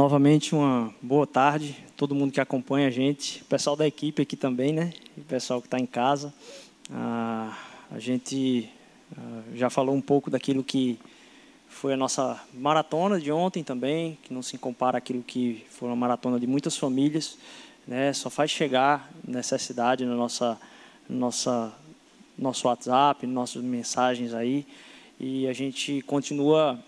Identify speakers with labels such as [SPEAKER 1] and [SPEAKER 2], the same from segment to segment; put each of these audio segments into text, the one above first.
[SPEAKER 1] novamente uma boa tarde, todo mundo que acompanha a gente, pessoal da equipe aqui também, né? O pessoal que está em casa. Ah, a gente ah, já falou um pouco daquilo que foi a nossa maratona de ontem também, que não se compara àquilo que foi uma maratona de muitas famílias, né? Só faz chegar necessidade na nossa, nossa, nosso WhatsApp, nossas mensagens aí, e a gente continua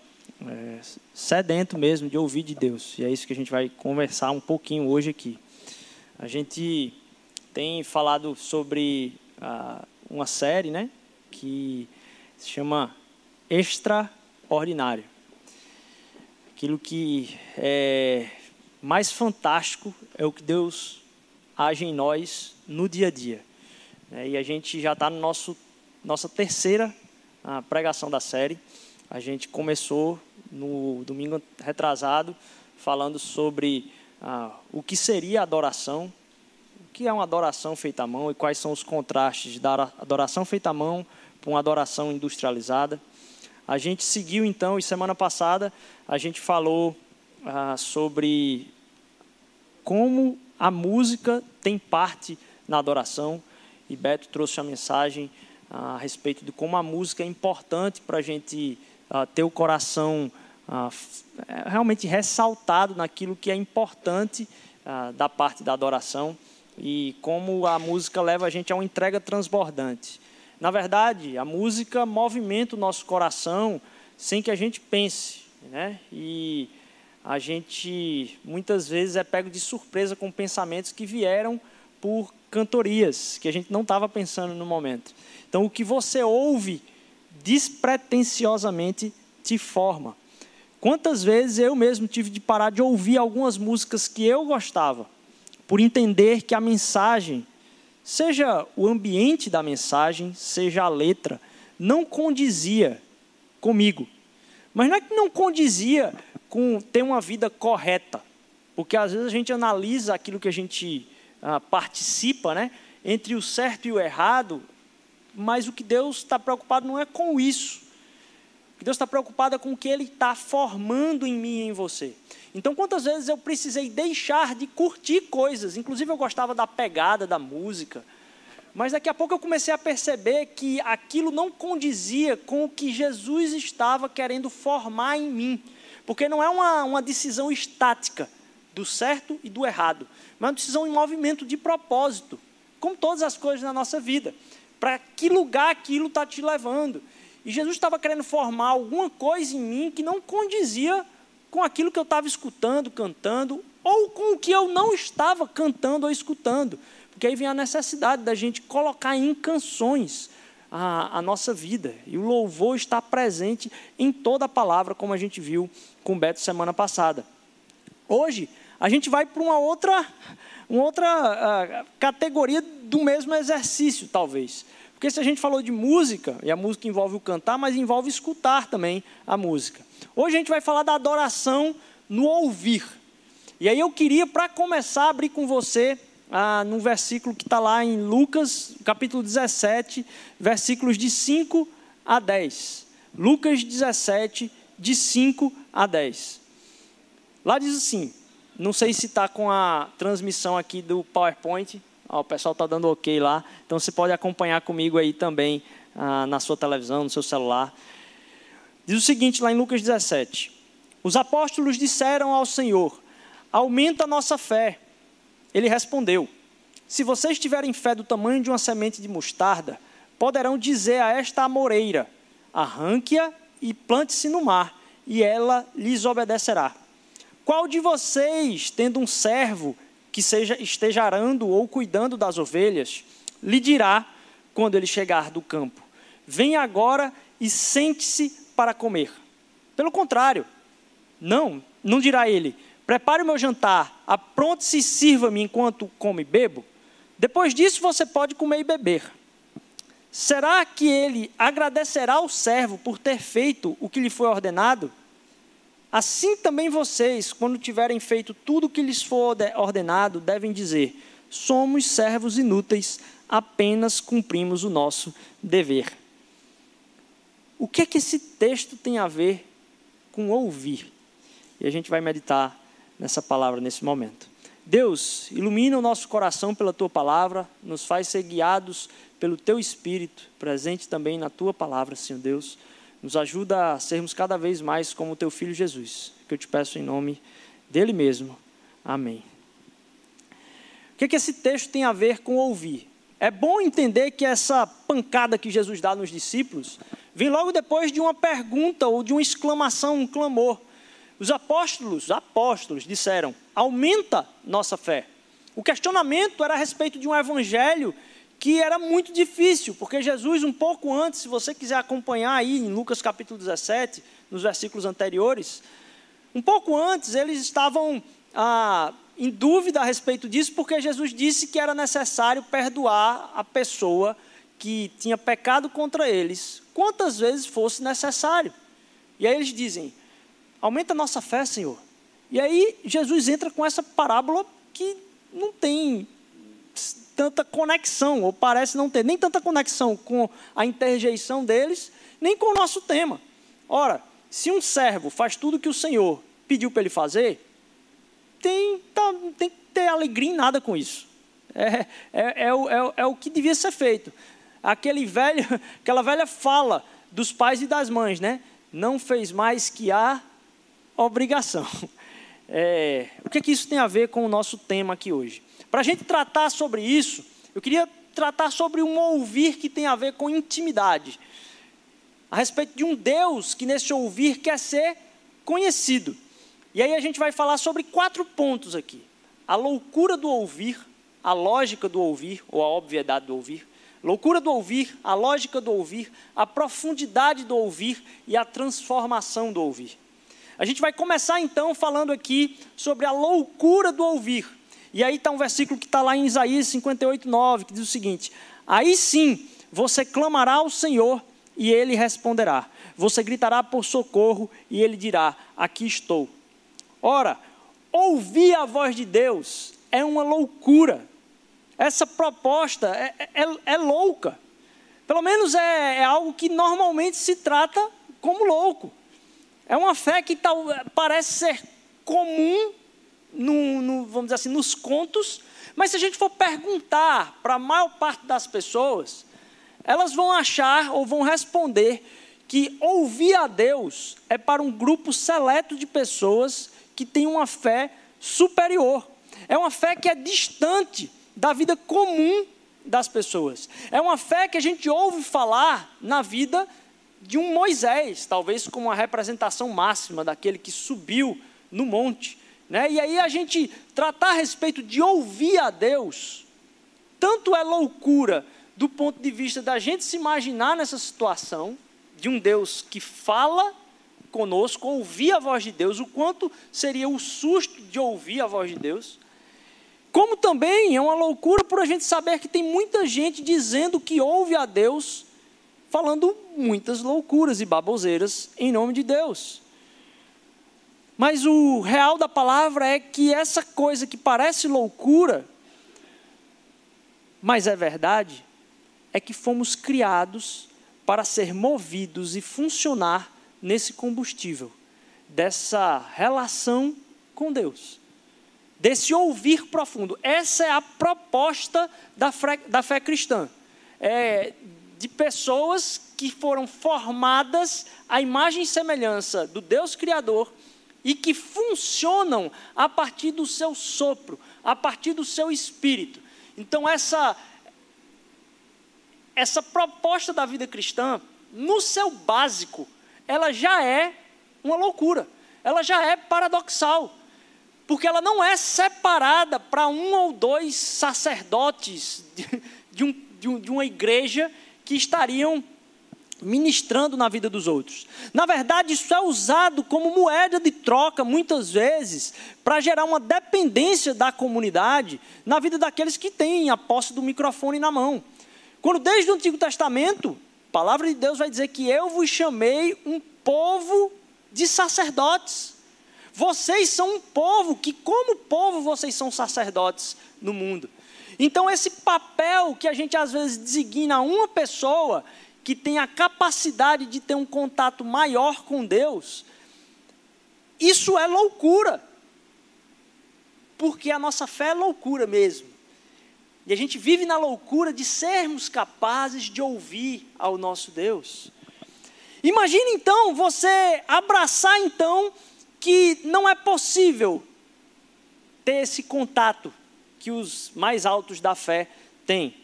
[SPEAKER 1] é, sedento mesmo de ouvir de Deus. E é isso que a gente vai conversar um pouquinho hoje aqui. A gente tem falado sobre ah, uma série, né, que se chama Extraordinário. Aquilo que é mais fantástico é o que Deus age em nós no dia a dia. É, e a gente já está no nosso nossa terceira ah, pregação da série. A gente começou no domingo retrasado falando sobre ah, o que seria adoração, o que é uma adoração feita à mão e quais são os contrastes da adoração feita à mão para uma adoração industrializada. A gente seguiu então, e semana passada a gente falou ah, sobre como a música tem parte na adoração, e Beto trouxe a mensagem ah, a respeito de como a música é importante para a gente ter o coração é, realmente ressaltado naquilo que é importante da parte da adoração e como a música leva a gente a uma entrega transbordante. Na verdade, a música movimenta o nosso coração sem que a gente pense, né? E a gente muitas vezes é pego de surpresa com pensamentos que vieram por cantorias que a gente não estava pensando no momento. Então, o que você ouve despretensiosamente te forma. Quantas vezes eu mesmo tive de parar de ouvir algumas músicas que eu gostava, por entender que a mensagem, seja o ambiente da mensagem, seja a letra, não condizia comigo. Mas não é que não condizia com ter uma vida correta, porque às vezes a gente analisa aquilo que a gente ah, participa, né, entre o certo e o errado, mas o que Deus está preocupado não é com isso. O que Deus está preocupado é com o que Ele está formando em mim e em você. Então, quantas vezes eu precisei deixar de curtir coisas, inclusive eu gostava da pegada da música, mas daqui a pouco eu comecei a perceber que aquilo não condizia com o que Jesus estava querendo formar em mim, porque não é uma, uma decisão estática do certo e do errado, mas uma decisão em movimento de propósito, como todas as coisas na nossa vida para que lugar aquilo está te levando. E Jesus estava querendo formar alguma coisa em mim que não condizia com aquilo que eu estava escutando, cantando, ou com o que eu não estava cantando ou escutando. Porque aí vem a necessidade da gente colocar em canções a, a nossa vida. E o louvor está presente em toda a palavra, como a gente viu com o Beto semana passada. Hoje, a gente vai para uma outra, uma outra uh, categoria do mesmo exercício, talvez. Porque se a gente falou de música, e a música envolve o cantar, mas envolve escutar também a música. Hoje a gente vai falar da adoração no ouvir. E aí eu queria, para começar, abrir com você ah, num versículo que está lá em Lucas, capítulo 17, versículos de 5 a 10. Lucas 17, de 5 a 10. Lá diz assim, não sei se está com a transmissão aqui do PowerPoint, o pessoal está dando ok lá. Então você pode acompanhar comigo aí também ah, na sua televisão, no seu celular. Diz o seguinte lá em Lucas 17: Os apóstolos disseram ao Senhor: Aumenta a nossa fé. Ele respondeu: Se vocês tiverem fé do tamanho de uma semente de mostarda, poderão dizer a esta amoreira: Arranque-a e plante-se no mar, e ela lhes obedecerá. Qual de vocês, tendo um servo que seja, esteja arando ou cuidando das ovelhas, lhe dirá, quando ele chegar do campo: Venha agora e sente-se para comer. Pelo contrário, não, não dirá ele: Prepare o meu jantar, apronte-se e sirva-me enquanto come e bebo. Depois disso você pode comer e beber. Será que ele agradecerá ao servo por ter feito o que lhe foi ordenado? Assim também vocês, quando tiverem feito tudo o que lhes for ordenado, devem dizer: somos servos inúteis, apenas cumprimos o nosso dever. O que é que esse texto tem a ver com ouvir? E a gente vai meditar nessa palavra nesse momento. Deus, ilumina o nosso coração pela tua palavra, nos faz ser guiados pelo teu espírito, presente também na tua palavra, Senhor Deus. Nos ajuda a sermos cada vez mais como teu filho Jesus, que eu te peço em nome dele mesmo. Amém. O que, que esse texto tem a ver com ouvir? É bom entender que essa pancada que Jesus dá nos discípulos vem logo depois de uma pergunta ou de uma exclamação, um clamor. Os apóstolos, apóstolos disseram: "Aumenta nossa fé". O questionamento era a respeito de um evangelho que era muito difícil, porque Jesus um pouco antes, se você quiser acompanhar aí em Lucas capítulo 17, nos versículos anteriores, um pouco antes eles estavam ah, em dúvida a respeito disso, porque Jesus disse que era necessário perdoar a pessoa que tinha pecado contra eles, quantas vezes fosse necessário. E aí eles dizem: Aumenta a nossa fé, Senhor. E aí Jesus entra com essa parábola que não tem tanta conexão, ou parece não ter nem tanta conexão com a interjeição deles, nem com o nosso tema. Ora, se um servo faz tudo que o Senhor pediu para ele fazer, tem, tá, tem que ter alegria em nada com isso. É, é, é, o, é, é o que devia ser feito. Aquele velho, aquela velha fala dos pais e das mães, né? Não fez mais que a obrigação. É, o que, é que isso tem a ver com o nosso tema aqui hoje? Para a gente tratar sobre isso, eu queria tratar sobre um ouvir que tem a ver com intimidade. A respeito de um Deus que nesse ouvir quer ser conhecido. E aí a gente vai falar sobre quatro pontos aqui: a loucura do ouvir, a lógica do ouvir, ou a obviedade do ouvir, loucura do ouvir, a lógica do ouvir, a profundidade do ouvir e a transformação do ouvir. A gente vai começar então falando aqui sobre a loucura do ouvir. E aí está um versículo que está lá em Isaías 58, 9, que diz o seguinte: Aí sim você clamará ao Senhor e ele responderá. Você gritará por socorro e ele dirá: Aqui estou. Ora, ouvir a voz de Deus é uma loucura. Essa proposta é, é, é louca. Pelo menos é, é algo que normalmente se trata como louco. É uma fé que tal, parece ser comum, no, no, vamos dizer assim, nos contos, mas se a gente for perguntar para a maior parte das pessoas, elas vão achar ou vão responder que ouvir a Deus é para um grupo seleto de pessoas que tem uma fé superior. É uma fé que é distante da vida comum das pessoas. É uma fé que a gente ouve falar na vida de um Moisés, talvez como uma representação máxima daquele que subiu no monte. Né? E aí a gente tratar a respeito de ouvir a Deus, tanto é loucura do ponto de vista da gente se imaginar nessa situação, de um Deus que fala conosco, ouvir a voz de Deus, o quanto seria o susto de ouvir a voz de Deus. Como também é uma loucura por a gente saber que tem muita gente dizendo que ouve a Deus, falando muitas loucuras e baboseiras em nome de Deus. Mas o real da palavra é que essa coisa que parece loucura, mas é verdade, é que fomos criados para ser movidos e funcionar nesse combustível, dessa relação com Deus, desse ouvir profundo. Essa é a proposta da fé, da fé cristã. É, de pessoas que foram formadas à imagem e semelhança do Deus Criador e que funcionam a partir do seu sopro, a partir do seu espírito. Então, essa, essa proposta da vida cristã, no seu básico, ela já é uma loucura, ela já é paradoxal, porque ela não é separada para um ou dois sacerdotes de, de, um, de, um, de uma igreja que estariam ministrando na vida dos outros. Na verdade, isso é usado como moeda de troca, muitas vezes, para gerar uma dependência da comunidade na vida daqueles que têm a posse do microfone na mão. Quando desde o Antigo Testamento, a palavra de Deus vai dizer que eu vos chamei um povo de sacerdotes. Vocês são um povo que, como povo, vocês são sacerdotes no mundo. Então, esse papel que a gente às vezes designa uma pessoa que tem a capacidade de ter um contato maior com Deus, isso é loucura. porque a nossa fé é loucura mesmo. E a gente vive na loucura de sermos capazes de ouvir ao nosso Deus. Imagine então você abraçar então que não é possível ter esse contato que os mais altos da fé têm.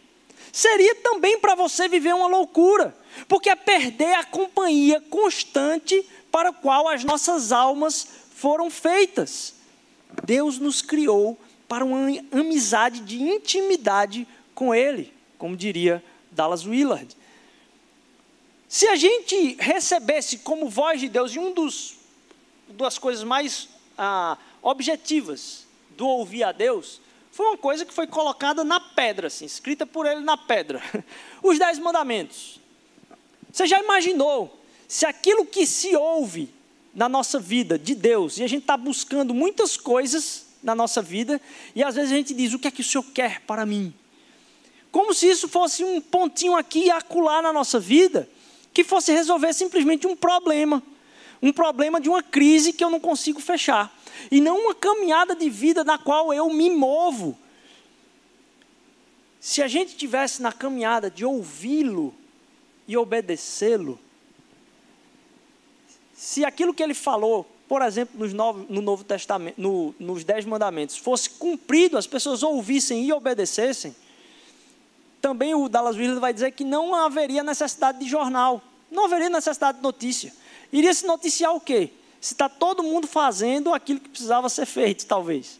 [SPEAKER 1] Seria também para você viver uma loucura, porque é perder a companhia constante para a qual as nossas almas foram feitas. Deus nos criou para uma amizade de intimidade com Ele, como diria Dallas Willard. Se a gente recebesse como voz de Deus, e um dos das coisas mais ah, objetivas do ouvir a Deus, foi uma coisa que foi colocada na pedra, assim, escrita por ele na pedra. Os dez mandamentos. Você já imaginou se aquilo que se ouve na nossa vida de Deus, e a gente está buscando muitas coisas na nossa vida, e às vezes a gente diz: o que é que o Senhor quer para mim? Como se isso fosse um pontinho aqui e acolá na nossa vida, que fosse resolver simplesmente um problema, um problema de uma crise que eu não consigo fechar, e não uma caminhada de vida na qual eu me movo. Se a gente tivesse na caminhada de ouvi-lo e obedecê-lo, se aquilo que ele falou por exemplo, novo, no Novo Testamento, no, nos Dez Mandamentos, fosse cumprido, as pessoas ouvissem e obedecessem, também o Dallas Willard vai dizer que não haveria necessidade de jornal, não haveria necessidade de notícia. Iria se noticiar o quê? Se está todo mundo fazendo aquilo que precisava ser feito, talvez.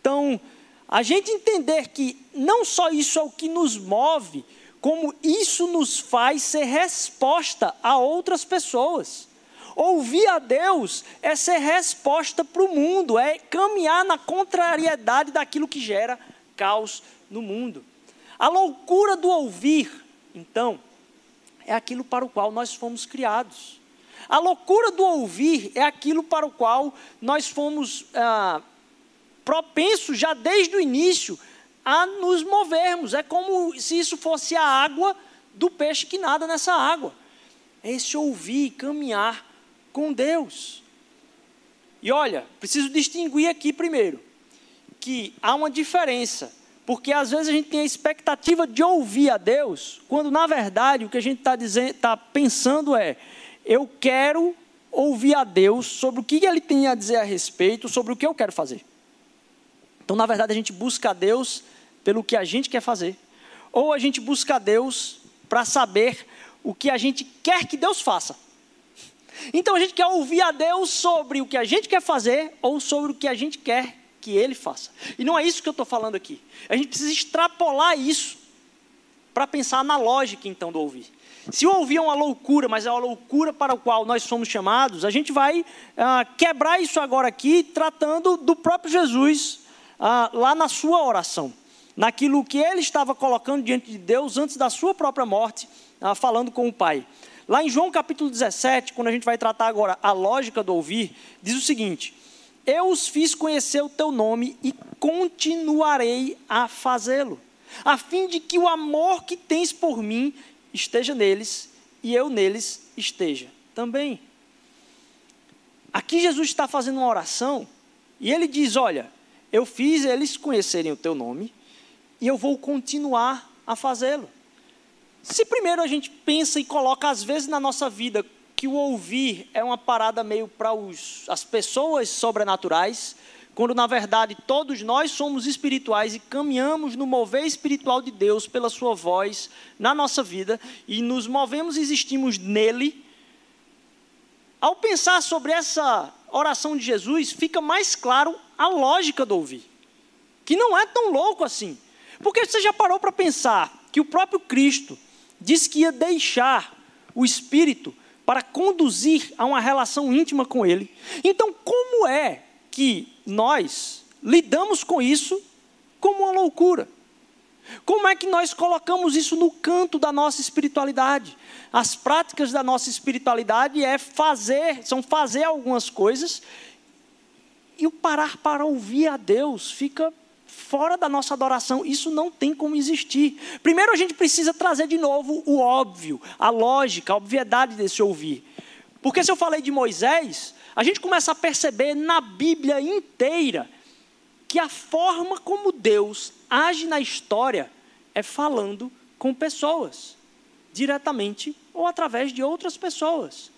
[SPEAKER 1] Então, a gente entender que não só isso é o que nos move, como isso nos faz ser resposta a outras pessoas. Ouvir a Deus é ser resposta para o mundo, é caminhar na contrariedade daquilo que gera caos no mundo. A loucura do ouvir, então, é aquilo para o qual nós fomos criados. A loucura do ouvir é aquilo para o qual nós fomos ah, propensos já desde o início a nos movermos. É como se isso fosse a água do peixe que nada nessa água. É esse ouvir, caminhar com Deus. E olha, preciso distinguir aqui primeiro que há uma diferença, porque às vezes a gente tem a expectativa de ouvir a Deus, quando na verdade o que a gente está tá pensando é: eu quero ouvir a Deus sobre o que Ele tem a dizer a respeito, sobre o que eu quero fazer. Então, na verdade, a gente busca a Deus pelo que a gente quer fazer, ou a gente busca a Deus para saber o que a gente quer que Deus faça. Então a gente quer ouvir a Deus sobre o que a gente quer fazer ou sobre o que a gente quer que Ele faça. E não é isso que eu estou falando aqui. A gente precisa extrapolar isso para pensar na lógica então do ouvir. Se ouvir é uma loucura, mas é uma loucura para a qual nós somos chamados, a gente vai ah, quebrar isso agora aqui, tratando do próprio Jesus ah, lá na sua oração, naquilo que ele estava colocando diante de Deus antes da sua própria morte, ah, falando com o Pai. Lá em João capítulo 17, quando a gente vai tratar agora a lógica do ouvir, diz o seguinte: Eu os fiz conhecer o teu nome e continuarei a fazê-lo, a fim de que o amor que tens por mim esteja neles e eu neles esteja também. Aqui Jesus está fazendo uma oração e ele diz: Olha, eu fiz eles conhecerem o teu nome e eu vou continuar a fazê-lo. Se primeiro a gente pensa e coloca, às vezes, na nossa vida, que o ouvir é uma parada meio para as pessoas sobrenaturais, quando na verdade todos nós somos espirituais e caminhamos no mover espiritual de Deus pela Sua voz na nossa vida e nos movemos e existimos nele. Ao pensar sobre essa oração de Jesus, fica mais claro a lógica do ouvir, que não é tão louco assim. Porque você já parou para pensar que o próprio Cristo, disse que ia deixar o Espírito para conduzir a uma relação íntima com Ele. Então, como é que nós lidamos com isso como uma loucura? Como é que nós colocamos isso no canto da nossa espiritualidade? As práticas da nossa espiritualidade é fazer, são fazer algumas coisas e o parar para ouvir a Deus fica fora da nossa adoração, isso não tem como existir. Primeiro a gente precisa trazer de novo o óbvio, a lógica, a obviedade desse ouvir. Porque se eu falei de Moisés, a gente começa a perceber na Bíblia inteira que a forma como Deus age na história é falando com pessoas, diretamente ou através de outras pessoas.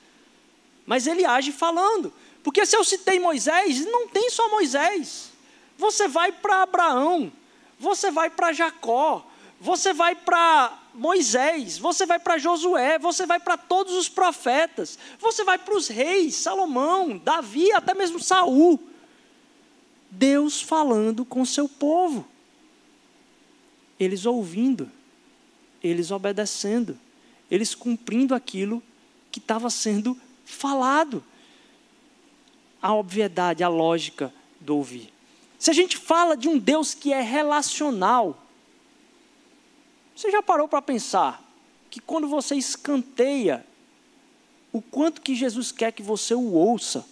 [SPEAKER 1] Mas ele age falando. Porque se eu citei Moisés, não tem só Moisés. Você vai para Abraão, você vai para Jacó, você vai para Moisés, você vai para Josué, você vai para todos os profetas, você vai para os reis, Salomão, Davi, até mesmo Saul. Deus falando com seu povo. Eles ouvindo, eles obedecendo, eles cumprindo aquilo que estava sendo falado. A obviedade, a lógica do ouvir. Se a gente fala de um Deus que é relacional, você já parou para pensar que quando você escanteia o quanto que Jesus quer que você o ouça,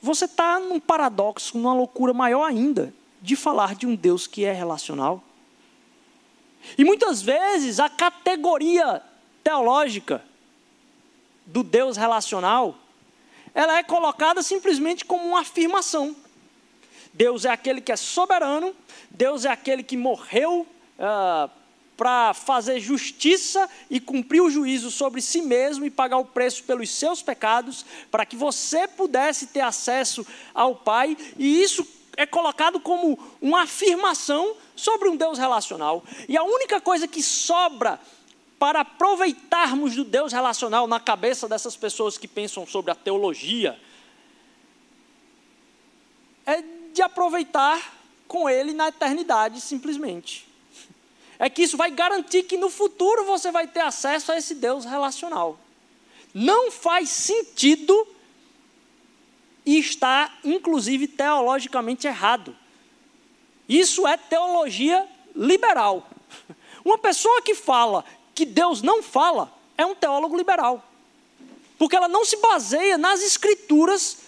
[SPEAKER 1] você está num paradoxo, numa loucura maior ainda, de falar de um Deus que é relacional. E muitas vezes a categoria teológica do Deus relacional, ela é colocada simplesmente como uma afirmação. Deus é aquele que é soberano, Deus é aquele que morreu uh, para fazer justiça e cumprir o juízo sobre si mesmo e pagar o preço pelos seus pecados, para que você pudesse ter acesso ao Pai, e isso é colocado como uma afirmação sobre um Deus relacional. E a única coisa que sobra para aproveitarmos do Deus relacional na cabeça dessas pessoas que pensam sobre a teologia é de aproveitar com ele na eternidade, simplesmente é que isso vai garantir que no futuro você vai ter acesso a esse Deus relacional. Não faz sentido e está, inclusive, teologicamente errado. Isso é teologia liberal. Uma pessoa que fala que Deus não fala é um teólogo liberal. Porque ela não se baseia nas escrituras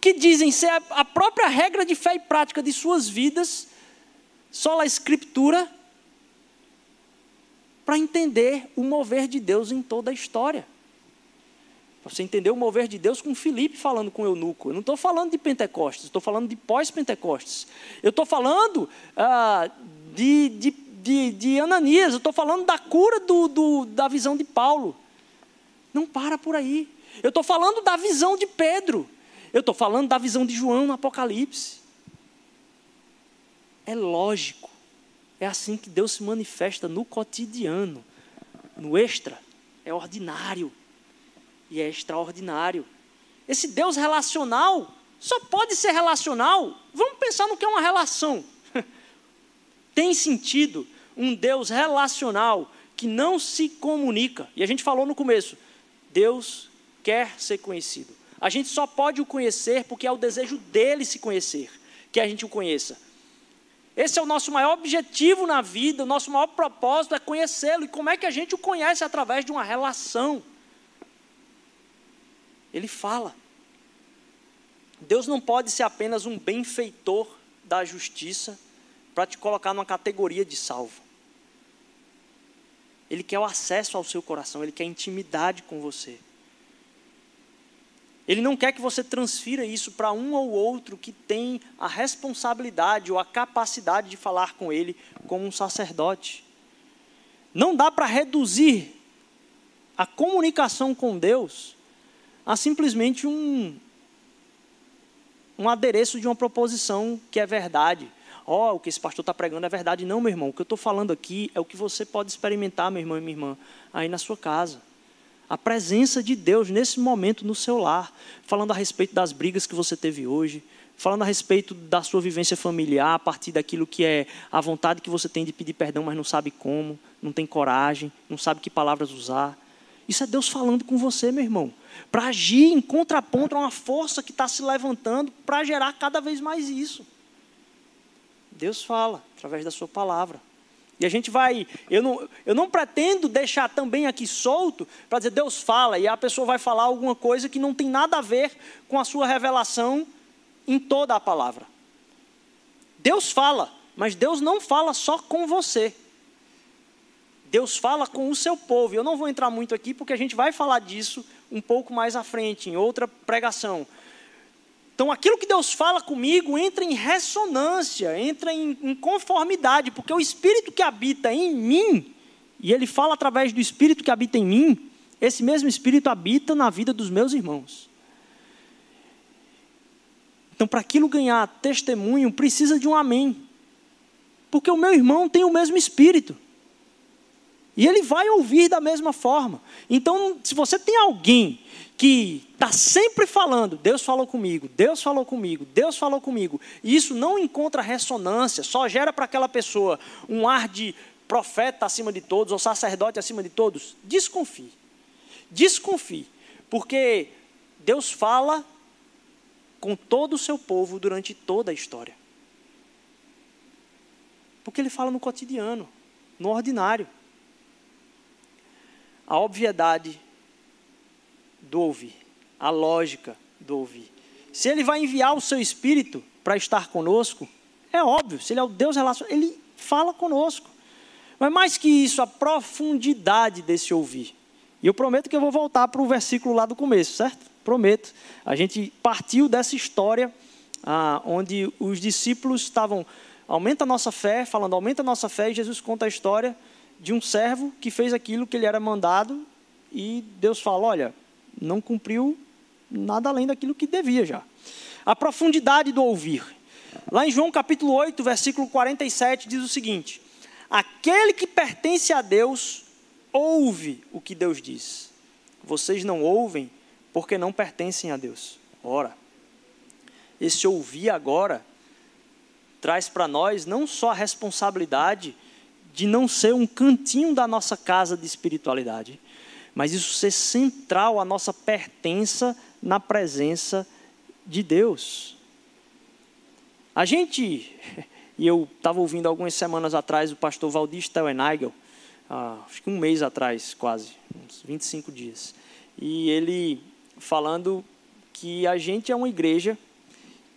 [SPEAKER 1] que dizem ser a própria regra de fé e prática de suas vidas só a escritura para entender o mover de Deus em toda a história. Para você entender o mover de Deus com Filipe falando com o eunuco. Eu não estou falando de Pentecostes, estou falando de pós-Pentecostes. Eu estou falando ah, de, de, de, de, Ananias, eu estou falando da cura do, do, da visão de Paulo. Não para por aí. Eu estou falando da visão de Pedro. Eu estou falando da visão de João no Apocalipse. É lógico. É assim que Deus se manifesta no cotidiano. No extra, é ordinário. E é extraordinário. Esse Deus relacional só pode ser relacional. Vamos pensar no que é uma relação. Tem sentido um Deus relacional que não se comunica. E a gente falou no começo: Deus quer ser conhecido. A gente só pode o conhecer porque é o desejo dele se conhecer, que a gente o conheça. Esse é o nosso maior objetivo na vida, o nosso maior propósito é conhecê-lo. E como é que a gente o conhece? Através de uma relação. Ele fala. Deus não pode ser apenas um benfeitor da justiça para te colocar numa categoria de salvo. Ele quer o acesso ao seu coração, ele quer intimidade com você. Ele não quer que você transfira isso para um ou outro que tem a responsabilidade ou a capacidade de falar com ele como um sacerdote. Não dá para reduzir a comunicação com Deus a simplesmente um, um adereço de uma proposição que é verdade. Ó, oh, o que esse pastor está pregando é verdade. Não, meu irmão, o que eu estou falando aqui é o que você pode experimentar, meu irmão e minha irmã, aí na sua casa a presença de Deus nesse momento no seu lar, falando a respeito das brigas que você teve hoje, falando a respeito da sua vivência familiar, a partir daquilo que é a vontade que você tem de pedir perdão, mas não sabe como, não tem coragem, não sabe que palavras usar. Isso é Deus falando com você, meu irmão, para agir em contraponto a uma força que está se levantando para gerar cada vez mais isso. Deus fala através da sua palavra. E a gente vai, eu não, eu não pretendo deixar também aqui solto para dizer Deus fala e a pessoa vai falar alguma coisa que não tem nada a ver com a sua revelação em toda a palavra. Deus fala, mas Deus não fala só com você. Deus fala com o seu povo. Eu não vou entrar muito aqui porque a gente vai falar disso um pouco mais à frente, em outra pregação. Então, aquilo que Deus fala comigo entra em ressonância, entra em, em, conformidade, porque o Espírito que habita em mim, e Ele fala através do Espírito que habita em mim, esse mesmo Espírito habita na vida dos meus irmãos. Então, para aquilo ganhar testemunho, precisa de um amém. Porque o meu irmão tem o mesmo Espírito. E ele vai ouvir da mesma forma. Então, se você tem alguém que está sempre falando, Deus falou comigo, Deus falou comigo, Deus falou comigo, e isso não encontra ressonância, só gera para aquela pessoa um ar de profeta acima de todos, ou sacerdote acima de todos, desconfie. Desconfie, porque Deus fala com todo o seu povo durante toda a história. Porque Ele fala no cotidiano, no ordinário. A obviedade do ouvir, a lógica do ouvir. Se ele vai enviar o seu espírito para estar conosco, é óbvio, se ele é o Deus relacionado, ele fala conosco. Mas mais que isso, a profundidade desse ouvir. E eu prometo que eu vou voltar para o versículo lá do começo, certo? Prometo. A gente partiu dessa história ah, onde os discípulos estavam, aumenta a nossa fé, falando, aumenta a nossa fé, e Jesus conta a história de um servo que fez aquilo que ele era mandado, e Deus fala: olha, não cumpriu nada além daquilo que devia já. A profundidade do ouvir. Lá em João capítulo 8, versículo 47, diz o seguinte: Aquele que pertence a Deus ouve o que Deus diz. Vocês não ouvem porque não pertencem a Deus. Ora, esse ouvir agora traz para nós não só a responsabilidade de não ser um cantinho da nossa casa de espiritualidade, mas isso ser central à nossa pertença na presença de Deus. A gente, e eu estava ouvindo algumas semanas atrás o pastor Valdir Stelwenaigel, ah, acho que um mês atrás, quase, uns 25 dias, e ele falando que a gente é uma igreja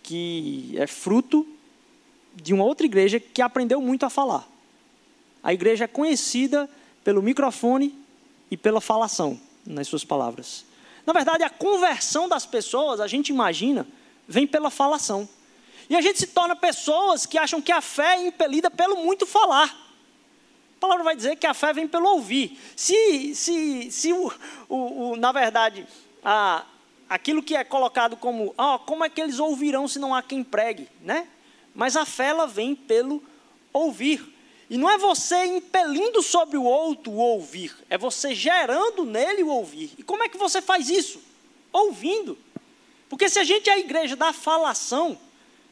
[SPEAKER 1] que é fruto de uma outra igreja que aprendeu muito a falar. A igreja é conhecida pelo microfone e pela falação nas suas palavras. Na verdade, a conversão das pessoas, a gente imagina, vem pela falação. E a gente se torna pessoas que acham que a fé é impelida pelo muito falar. A palavra vai dizer que a fé vem pelo ouvir. Se, se, se o, o, o na verdade, a, aquilo que é colocado como, oh, como é que eles ouvirão se não há quem pregue, né? Mas a fé ela vem pelo ouvir. E não é você impelindo sobre o outro o ouvir, é você gerando nele o ouvir. E como é que você faz isso? Ouvindo. Porque se a gente é a igreja da falação,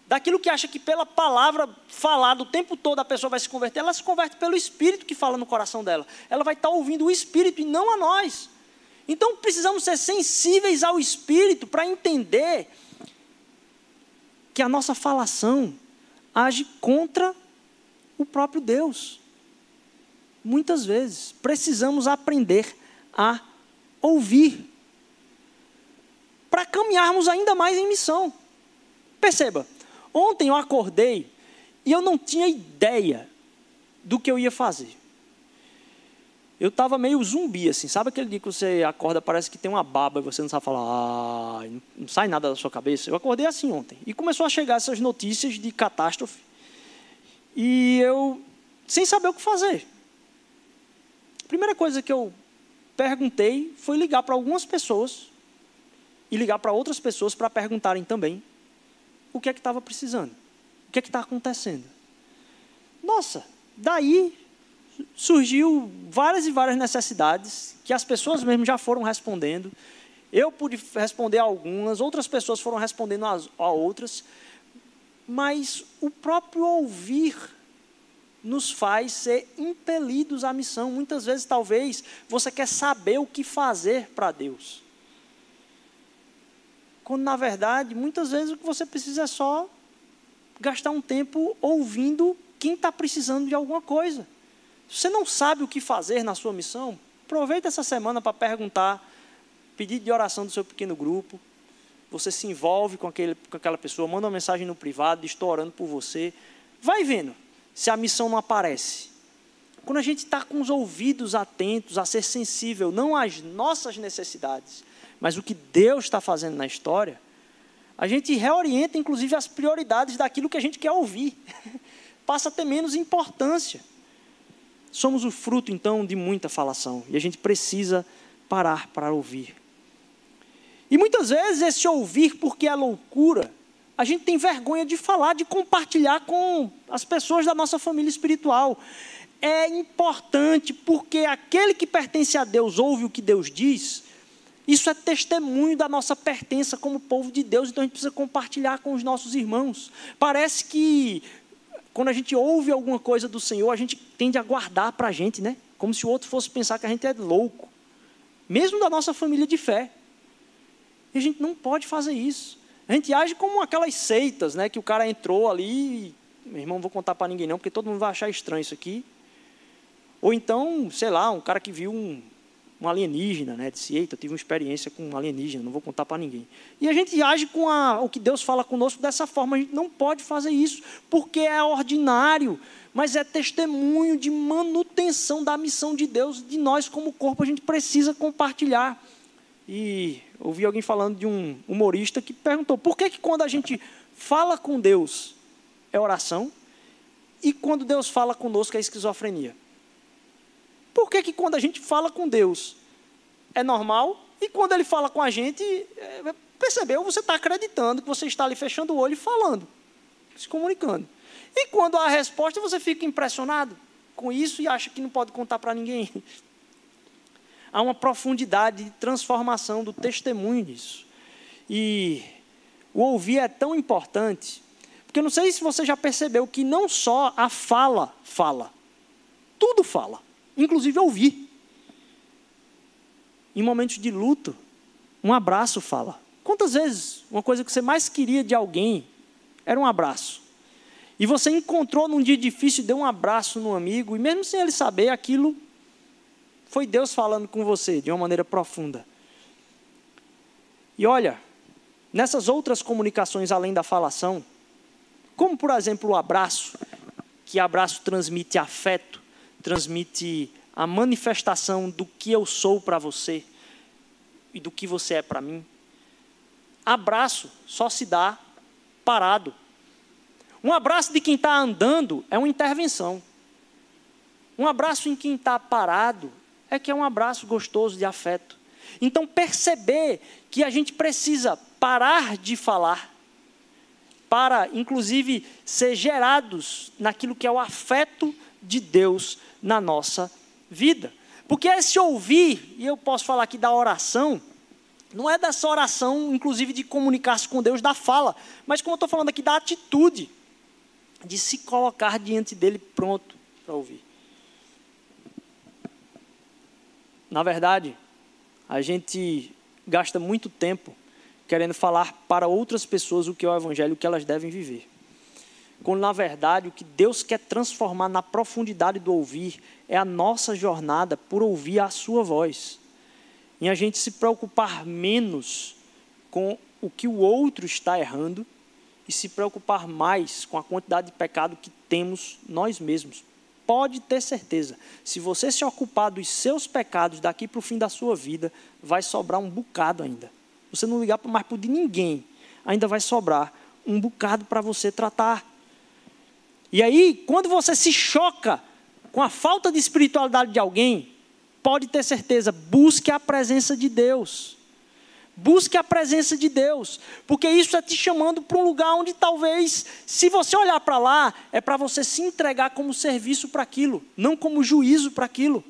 [SPEAKER 1] daquilo que acha que pela palavra falada o tempo todo a pessoa vai se converter, ela se converte pelo Espírito que fala no coração dela. Ela vai estar ouvindo o Espírito e não a nós. Então precisamos ser sensíveis ao Espírito para entender que a nossa falação age contra o próprio Deus. Muitas vezes precisamos aprender a ouvir para caminharmos ainda mais em missão. Perceba, ontem eu acordei e eu não tinha ideia do que eu ia fazer. Eu estava meio zumbi, assim. Sabe aquele dia que você acorda, parece que tem uma baba e você não sabe falar, ah, não sai nada da sua cabeça? Eu acordei assim ontem. E começou a chegar essas notícias de catástrofe. E eu, sem saber o que fazer. A primeira coisa que eu perguntei foi ligar para algumas pessoas e ligar para outras pessoas para perguntarem também o que é que estava precisando, o que é que está acontecendo. Nossa, daí surgiu várias e várias necessidades que as pessoas mesmo já foram respondendo. Eu pude responder a algumas, outras pessoas foram respondendo a outras mas o próprio ouvir nos faz ser impelidos à missão. Muitas vezes, talvez, você quer saber o que fazer para Deus. Quando, na verdade, muitas vezes o que você precisa é só gastar um tempo ouvindo quem está precisando de alguma coisa. Se você não sabe o que fazer na sua missão, aproveita essa semana para perguntar, pedir de oração do seu pequeno grupo, você se envolve com, aquele, com aquela pessoa, manda uma mensagem no privado, estou orando por você. Vai vendo se a missão não aparece. Quando a gente está com os ouvidos atentos, a ser sensível, não às nossas necessidades, mas o que Deus está fazendo na história, a gente reorienta, inclusive, as prioridades daquilo que a gente quer ouvir. Passa a ter menos importância. Somos o fruto, então, de muita falação. E a gente precisa parar para ouvir. E muitas vezes esse ouvir porque é loucura, a gente tem vergonha de falar, de compartilhar com as pessoas da nossa família espiritual. É importante porque aquele que pertence a Deus ouve o que Deus diz, isso é testemunho da nossa pertença como povo de Deus, então a gente precisa compartilhar com os nossos irmãos. Parece que quando a gente ouve alguma coisa do Senhor, a gente tende a guardar para a gente, né? Como se o outro fosse pensar que a gente é louco, mesmo da nossa família de fé. E a gente não pode fazer isso. A gente age como aquelas seitas, né? Que o cara entrou ali, meu irmão, não vou contar para ninguém não, porque todo mundo vai achar estranho isso aqui. Ou então, sei lá, um cara que viu um, um alienígena, né? Disse, eita, eu tive uma experiência com um alienígena, não vou contar para ninguém. E a gente age com a, o que Deus fala conosco dessa forma, a gente não pode fazer isso, porque é ordinário, mas é testemunho de manutenção da missão de Deus, de nós como corpo, a gente precisa compartilhar. E ouvi alguém falando de um humorista que perguntou, por que, que quando a gente fala com Deus é oração, e quando Deus fala conosco é esquizofrenia? Por que, que quando a gente fala com Deus é normal e quando Ele fala com a gente, é, percebeu? Você está acreditando que você está ali fechando o olho e falando, se comunicando. E quando há a resposta, você fica impressionado com isso e acha que não pode contar para ninguém. Há uma profundidade de transformação do testemunho disso. E o ouvir é tão importante, porque eu não sei se você já percebeu que não só a fala fala, tudo fala inclusive ouvir. Em momentos de luto, um abraço fala. Quantas vezes uma coisa que você mais queria de alguém era um abraço? E você encontrou num dia difícil deu um abraço no amigo, e mesmo sem ele saber, aquilo foi Deus falando com você de uma maneira profunda. E olha, nessas outras comunicações além da falação, como por exemplo o abraço, que abraço transmite afeto, transmite a manifestação do que eu sou para você e do que você é para mim. Abraço só se dá parado. Um abraço de quem está andando é uma intervenção. Um abraço em quem está parado é que é um abraço gostoso de afeto. Então, perceber que a gente precisa parar de falar, para, inclusive, ser gerados naquilo que é o afeto de Deus na nossa vida. Porque esse ouvir, e eu posso falar aqui da oração, não é dessa oração, inclusive, de comunicar-se com Deus da fala, mas como eu estou falando aqui, da atitude, de se colocar diante dele pronto para ouvir. Na verdade, a gente gasta muito tempo querendo falar para outras pessoas o que é o Evangelho, o que elas devem viver quando na verdade o que Deus quer transformar na profundidade do ouvir é a nossa jornada por ouvir a Sua voz. E a gente se preocupar menos com o que o outro está errando e se preocupar mais com a quantidade de pecado que temos nós mesmos. Pode ter certeza, se você se ocupar dos seus pecados daqui para o fim da sua vida, vai sobrar um bocado ainda. Você não ligar mais por de ninguém, ainda vai sobrar um bocado para você tratar. E aí, quando você se choca com a falta de espiritualidade de alguém, pode ter certeza, busque a presença de Deus. Busque a presença de Deus, porque isso é te chamando para um lugar onde talvez, se você olhar para lá, é para você se entregar como serviço para aquilo, não como juízo para aquilo.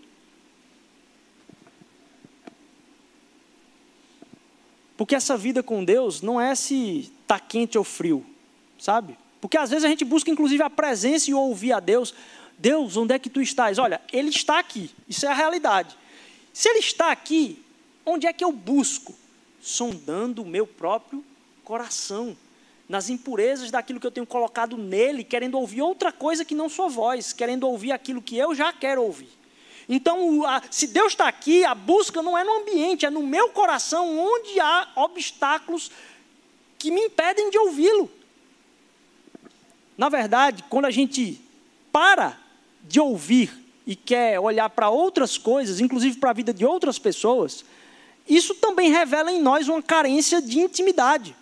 [SPEAKER 1] Porque essa vida com Deus não é se está quente ou frio, sabe? Porque às vezes a gente busca inclusive a presença e ouvir a Deus. Deus, onde é que tu estás? Olha, Ele está aqui. Isso é a realidade. Se Ele está aqui, onde é que eu busco? Sondando o meu próprio coração. Nas impurezas daquilo que eu tenho colocado nele, querendo ouvir outra coisa que não sua voz, querendo ouvir aquilo que eu já quero ouvir. Então, se Deus está aqui, a busca não é no ambiente, é no meu coração, onde há obstáculos que me impedem de ouvi-lo. Na verdade, quando a gente para de ouvir e quer olhar para outras coisas, inclusive para a vida de outras pessoas, isso também revela em nós uma carência de intimidade.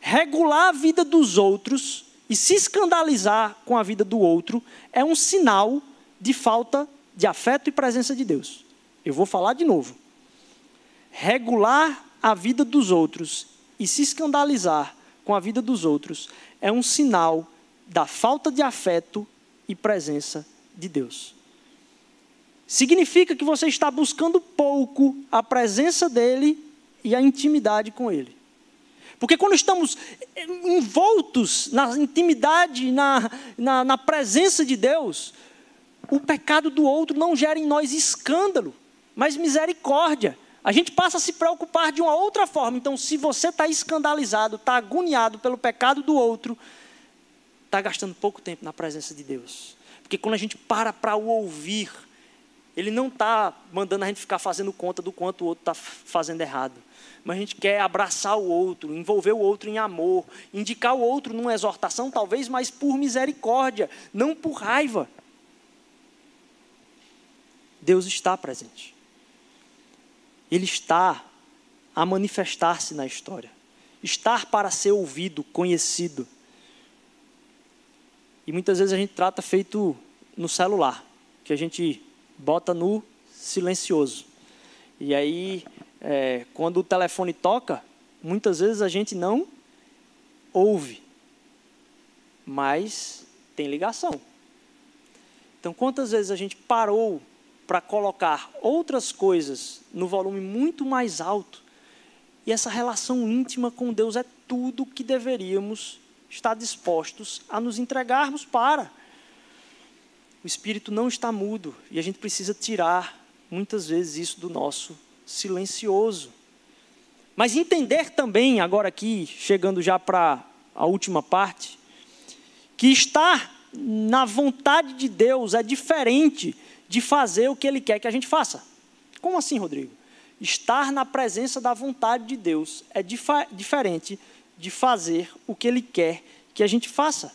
[SPEAKER 1] regular a vida dos outros e se escandalizar com a vida do outro é um sinal de falta de afeto e presença de Deus. Eu vou falar de novo. Regular a vida dos outros e se escandalizar com a vida dos outros é um sinal da falta de afeto e presença de Deus. Significa que você está buscando pouco a presença dele e a intimidade com ele. Porque quando estamos envoltos na intimidade, na, na, na, presença de Deus, o pecado do outro não gera em nós escândalo, mas misericórdia. A gente passa a se preocupar de uma outra forma. Então, se você está escandalizado, está agoniado pelo pecado do outro, está gastando pouco tempo na presença de Deus. Porque quando a gente para para o ouvir, ele não está mandando a gente ficar fazendo conta do quanto o outro está fazendo errado. Mas a gente quer abraçar o outro, envolver o outro em amor, indicar o outro numa exortação, talvez, mas por misericórdia, não por raiva. Deus está presente. Ele está a manifestar-se na história. Estar para ser ouvido, conhecido. E muitas vezes a gente trata feito no celular, que a gente bota no silencioso. E aí, é, quando o telefone toca, muitas vezes a gente não ouve, mas tem ligação. Então, quantas vezes a gente parou para colocar outras coisas no volume muito mais alto, e essa relação íntima com Deus é tudo que deveríamos estar dispostos a nos entregarmos para. O espírito não está mudo e a gente precisa tirar muitas vezes isso do nosso silencioso. Mas entender também, agora aqui, chegando já para a última parte, que estar na vontade de Deus é diferente de fazer o que Ele quer que a gente faça. Como assim, Rodrigo? Estar na presença da vontade de Deus é dif diferente de fazer o que Ele quer que a gente faça.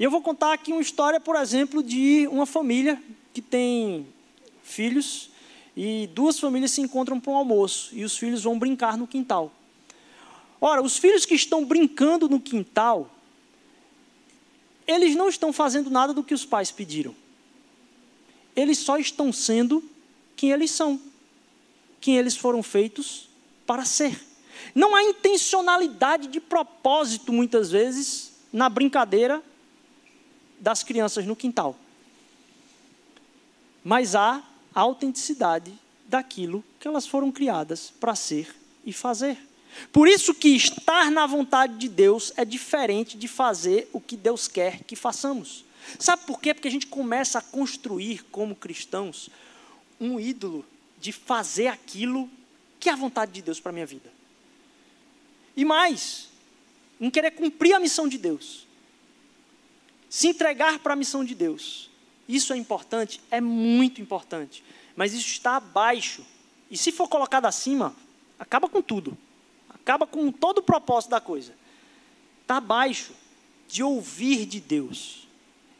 [SPEAKER 1] E eu vou contar aqui uma história, por exemplo, de uma família que tem filhos e duas famílias se encontram para um almoço e os filhos vão brincar no quintal. Ora, os filhos que estão brincando no quintal, eles não estão fazendo nada do que os pais pediram. Eles só estão sendo quem eles são, quem eles foram feitos para ser. Não há intencionalidade de propósito, muitas vezes, na brincadeira das crianças no quintal. Mas há a autenticidade daquilo que elas foram criadas para ser e fazer. Por isso que estar na vontade de Deus é diferente de fazer o que Deus quer que façamos. Sabe por quê? Porque a gente começa a construir como cristãos um ídolo de fazer aquilo que é a vontade de Deus para a minha vida. E mais, em querer cumprir a missão de Deus se entregar para a missão de Deus. Isso é importante? É muito importante. Mas isso está abaixo. E se for colocado acima, acaba com tudo. Acaba com todo o propósito da coisa. Está abaixo de ouvir de Deus,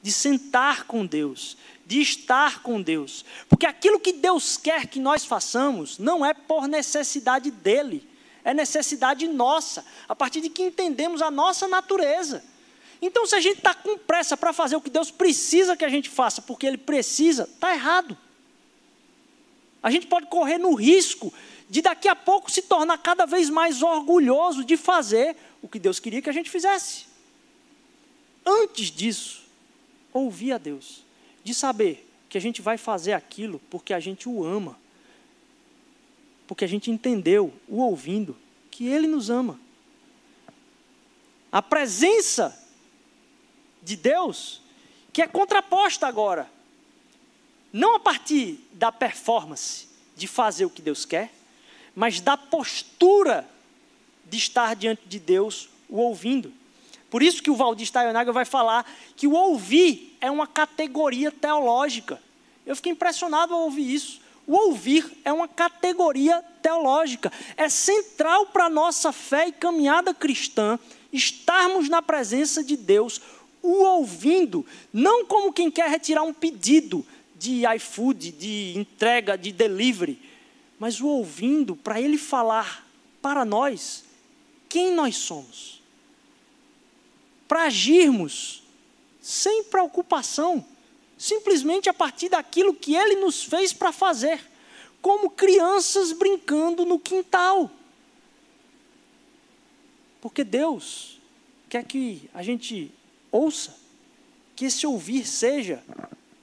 [SPEAKER 1] de sentar com Deus, de estar com Deus. Porque aquilo que Deus quer que nós façamos não é por necessidade dele, é necessidade nossa, a partir de que entendemos a nossa natureza. Então, se a gente está com pressa para fazer o que Deus precisa que a gente faça, porque Ele precisa, está errado. A gente pode correr no risco de daqui a pouco se tornar cada vez mais orgulhoso de fazer o que Deus queria que a gente fizesse. Antes disso, ouvir a Deus, de saber que a gente vai fazer aquilo porque a gente o ama, porque a gente entendeu, o ouvindo, que Ele nos ama. A presença de Deus que é contraposta agora. Não a partir da performance de fazer o que Deus quer, mas da postura de estar diante de Deus o ouvindo. Por isso que o Valdir Staionaga vai falar que o ouvir é uma categoria teológica. Eu fiquei impressionado ao ouvir isso. O ouvir é uma categoria teológica. É central para a nossa fé e caminhada cristã estarmos na presença de Deus, o ouvindo, não como quem quer retirar um pedido de iFood, de entrega, de delivery, mas o ouvindo para ele falar para nós quem nós somos. Para agirmos sem preocupação, simplesmente a partir daquilo que Ele nos fez para fazer, como crianças brincando no quintal. Porque Deus quer que a gente ouça, que esse ouvir seja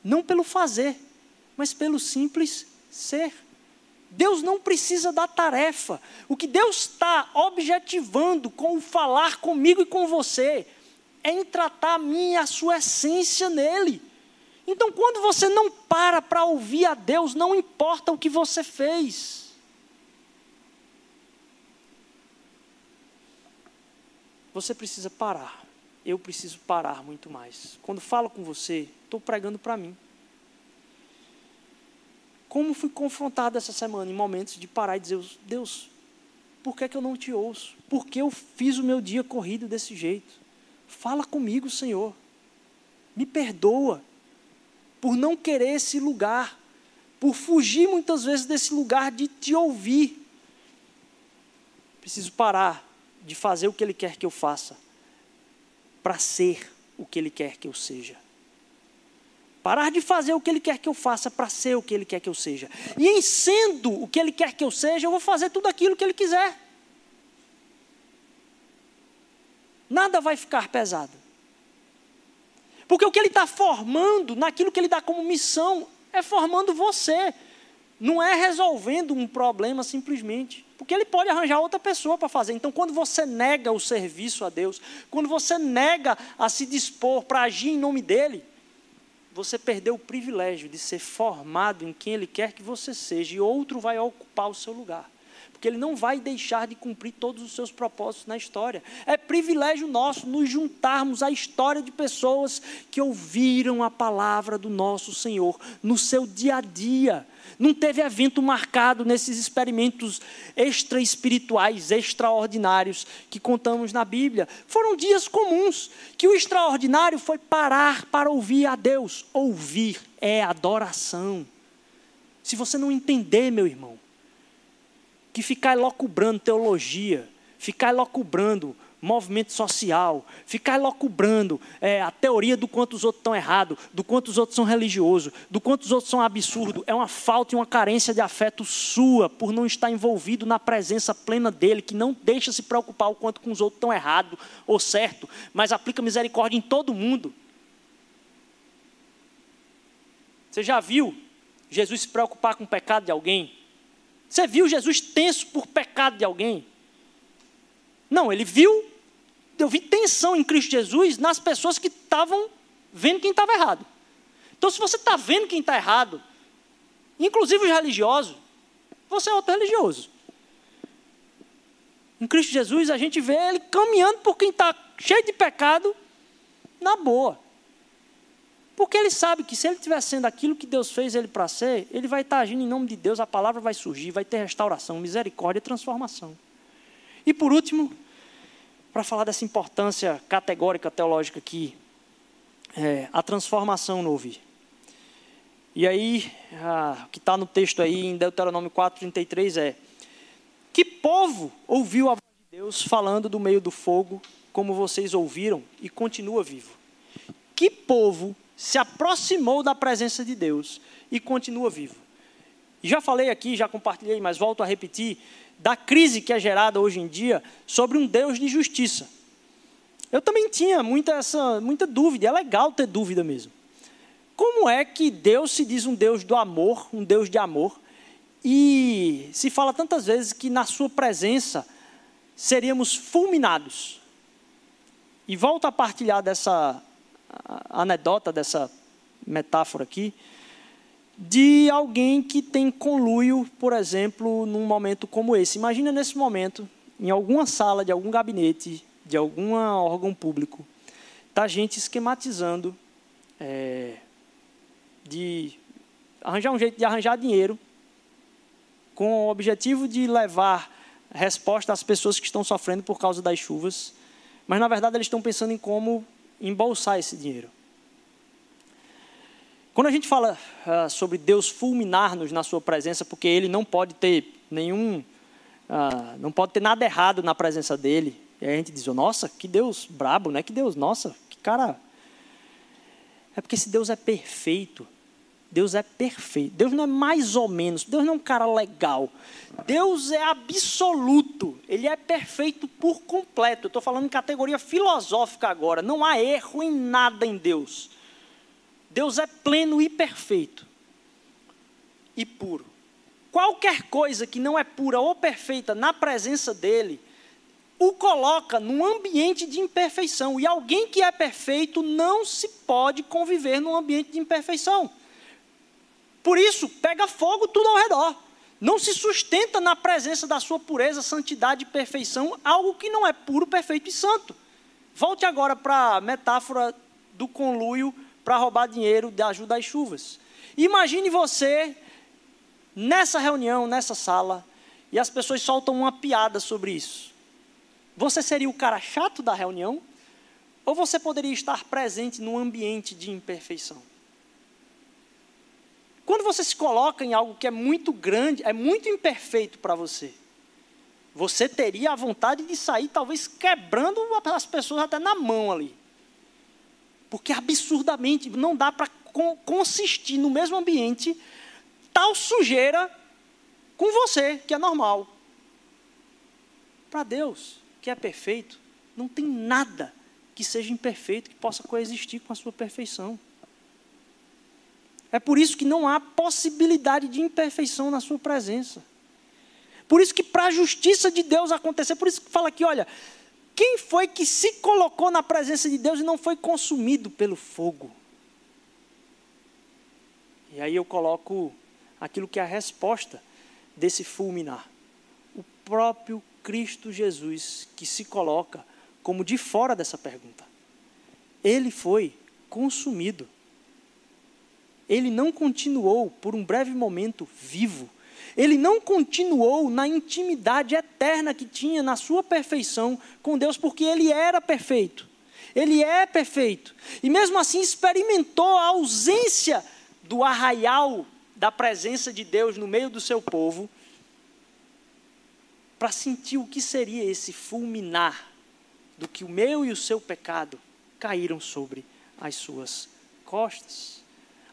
[SPEAKER 1] não pelo fazer, mas pelo simples ser. Deus não precisa da tarefa. O que Deus está objetivando com o falar comigo e com você é em tratar a minha e a sua essência nele. Então, quando você não para para ouvir a Deus, não importa o que você fez. Você precisa parar. Eu preciso parar muito mais. Quando falo com você, estou pregando para mim. Como fui confrontado essa semana em momentos de parar e dizer: Deus, por que, é que eu não te ouço? Por que eu fiz o meu dia corrido desse jeito? Fala comigo, Senhor. Me perdoa por não querer esse lugar, por fugir muitas vezes desse lugar de te ouvir. Preciso parar de fazer o que Ele quer que eu faça, para ser o que Ele quer que eu seja. Parar de fazer o que Ele quer que eu faça para ser o que Ele quer que eu seja. E em sendo o que Ele quer que eu seja, eu vou fazer tudo aquilo que Ele quiser. Nada vai ficar pesado. Porque o que Ele está formando, naquilo que Ele dá como missão, é formando você. Não é resolvendo um problema simplesmente. Porque ele pode arranjar outra pessoa para fazer. Então, quando você nega o serviço a Deus, quando você nega a se dispor para agir em nome dele, você perdeu o privilégio de ser formado em quem Ele quer que você seja, e outro vai ocupar o seu lugar. Porque Ele não vai deixar de cumprir todos os seus propósitos na história. É privilégio nosso nos juntarmos à história de pessoas que ouviram a palavra do nosso Senhor no seu dia a dia não teve evento marcado nesses experimentos extra-espirituais, extraordinários que contamos na Bíblia. Foram dias comuns, que o extraordinário foi parar para ouvir a Deus. Ouvir é adoração. Se você não entender, meu irmão, que ficar locubrando teologia, ficar locubrando movimento social, ficar locubrando é, a teoria do quanto os outros estão errados, do quanto os outros são religiosos, do quanto os outros são absurdos, é uma falta e uma carência de afeto sua por não estar envolvido na presença plena dele, que não deixa se preocupar o quanto com os outros estão errados ou certo, mas aplica misericórdia em todo mundo. Você já viu Jesus se preocupar com o pecado de alguém? Você viu Jesus tenso por pecado de alguém? Não, ele viu, eu vi tensão em Cristo Jesus nas pessoas que estavam vendo quem estava errado. Então, se você está vendo quem está errado, inclusive os religiosos, você é outro religioso. Em Cristo Jesus, a gente vê ele caminhando por quem está cheio de pecado, na boa. Porque ele sabe que se ele estiver sendo aquilo que Deus fez ele para ser, ele vai estar tá agindo em nome de Deus, a palavra vai surgir, vai ter restauração, misericórdia e transformação. E por último, para falar dessa importância categórica teológica aqui, é, a transformação no ouvir. E aí, o que está no texto aí em Deuteronômio 4,33 é: Que povo ouviu a voz de Deus falando do meio do fogo, como vocês ouviram, e continua vivo? Que povo se aproximou da presença de Deus e continua vivo? Já falei aqui, já compartilhei, mas volto a repetir da crise que é gerada hoje em dia sobre um Deus de justiça. Eu também tinha muita, essa, muita dúvida, é legal ter dúvida mesmo. Como é que Deus se diz um Deus do amor, um Deus de amor, e se fala tantas vezes que na Sua presença seríamos fulminados? E volto a partilhar dessa anedota, dessa metáfora aqui, de alguém que tem conluio, por exemplo, num momento como esse. Imagina nesse momento, em alguma sala de algum gabinete, de algum órgão público, tá gente esquematizando é, de arranjar um jeito de arranjar dinheiro com o objetivo de levar resposta às pessoas que estão sofrendo por causa das chuvas, mas na verdade eles estão pensando em como embolsar esse dinheiro. Quando a gente fala uh, sobre Deus fulminar-nos na sua presença, porque Ele não pode ter nenhum ah, não pode ter nada errado na presença dele. E a gente diz, nossa, que Deus brabo, né? Que Deus, nossa, que cara. É porque esse Deus é perfeito. Deus é perfeito. Deus não é mais ou menos. Deus não é um cara legal. Deus é absoluto. Ele é perfeito por completo. Eu estou falando em categoria filosófica agora. Não há erro em nada em Deus. Deus é pleno e perfeito. E puro. Qualquer coisa que não é pura ou perfeita na presença dele, o coloca num ambiente de imperfeição. E alguém que é perfeito não se pode conviver num ambiente de imperfeição. Por isso, pega fogo tudo ao redor. Não se sustenta na presença da sua pureza, santidade e perfeição, algo que não é puro, perfeito e santo. Volte agora para a metáfora do conluio para roubar dinheiro da ajuda às chuvas. Imagine você nessa reunião, nessa sala, e as pessoas soltam uma piada sobre isso. Você seria o cara chato da reunião? Ou você poderia estar presente num ambiente de imperfeição? Quando você se coloca em algo que é muito grande, é muito imperfeito para você, você teria a vontade de sair, talvez quebrando as pessoas até na mão ali. Porque absurdamente não dá para consistir no mesmo ambiente tal sujeira com você, que é normal. Para Deus, que é perfeito, não tem nada que seja imperfeito que possa coexistir com a sua perfeição. É por isso que não há possibilidade de imperfeição na sua presença. Por isso que para a justiça de Deus acontecer, por isso que fala aqui, olha, quem foi que se colocou na presença de Deus e não foi consumido pelo fogo? E aí eu coloco aquilo que é a resposta desse fulminar. O próprio Cristo Jesus que se coloca como de fora dessa pergunta. Ele foi consumido ele não continuou por um breve momento vivo. Ele não continuou na intimidade eterna que tinha na sua perfeição com Deus, porque ele era perfeito. Ele é perfeito. E mesmo assim experimentou a ausência do arraial da presença de Deus no meio do seu povo, para sentir o que seria esse fulminar do que o meu e o seu pecado caíram sobre as suas costas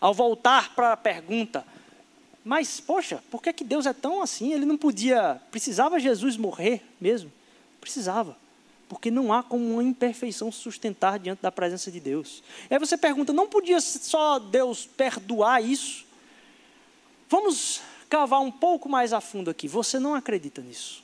[SPEAKER 1] ao voltar para a pergunta, mas, poxa, por que, que Deus é tão assim? Ele não podia, precisava Jesus morrer mesmo? Precisava, porque não há como uma imperfeição sustentar diante da presença de Deus. E aí você pergunta, não podia só Deus perdoar isso? Vamos cavar um pouco mais a fundo aqui. Você não acredita nisso.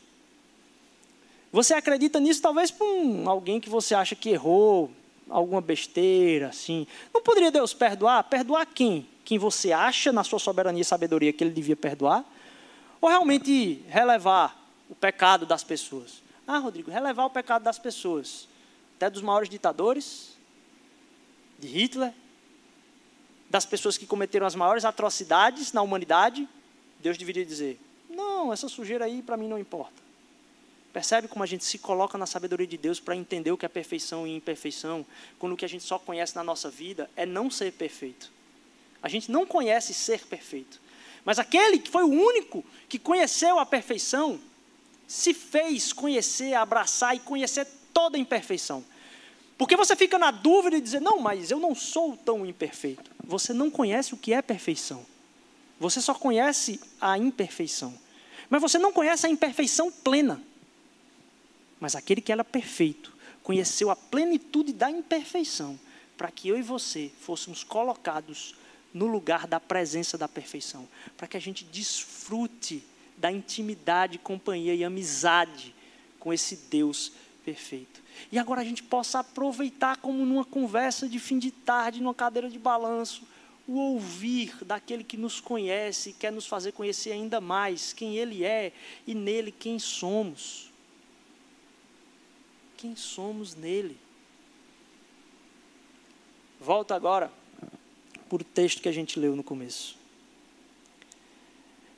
[SPEAKER 1] Você acredita nisso talvez por um, alguém que você acha que errou, alguma besteira, assim. Não poderia Deus perdoar? Perdoar quem? Quem você acha na sua soberania e sabedoria que ele devia perdoar? Ou realmente relevar o pecado das pessoas? Ah, Rodrigo, relevar o pecado das pessoas. Até dos maiores ditadores, de Hitler, das pessoas que cometeram as maiores atrocidades na humanidade, Deus deveria dizer: não, essa sujeira aí para mim não importa. Percebe como a gente se coloca na sabedoria de Deus para entender o que é perfeição e imperfeição, quando o que a gente só conhece na nossa vida é não ser perfeito. A gente não conhece ser perfeito. Mas aquele que foi o único que conheceu a perfeição, se fez conhecer, abraçar e conhecer toda a imperfeição. Porque você fica na dúvida e dizer, não, mas eu não sou tão imperfeito. Você não conhece o que é perfeição. Você só conhece a imperfeição. Mas você não conhece a imperfeição plena. Mas aquele que era perfeito conheceu a plenitude da imperfeição, para que eu e você fôssemos colocados no lugar da presença da perfeição, para que a gente desfrute da intimidade, companhia e amizade com esse Deus perfeito. E agora a gente possa aproveitar como numa conversa de fim de tarde, numa cadeira de balanço, o ouvir daquele que nos conhece, quer nos fazer conhecer ainda mais quem Ele é e nele quem somos quem somos nele. Volta agora para o texto que a gente leu no começo.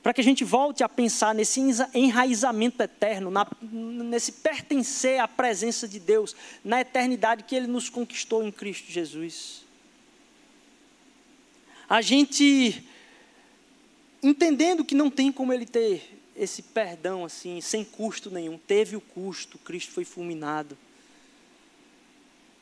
[SPEAKER 1] Para que a gente volte a pensar nesse enraizamento eterno, na, nesse pertencer à presença de Deus, na eternidade que Ele nos conquistou em Cristo Jesus. A gente, entendendo que não tem como Ele ter esse perdão assim, sem custo nenhum. Teve o custo, Cristo foi fulminado.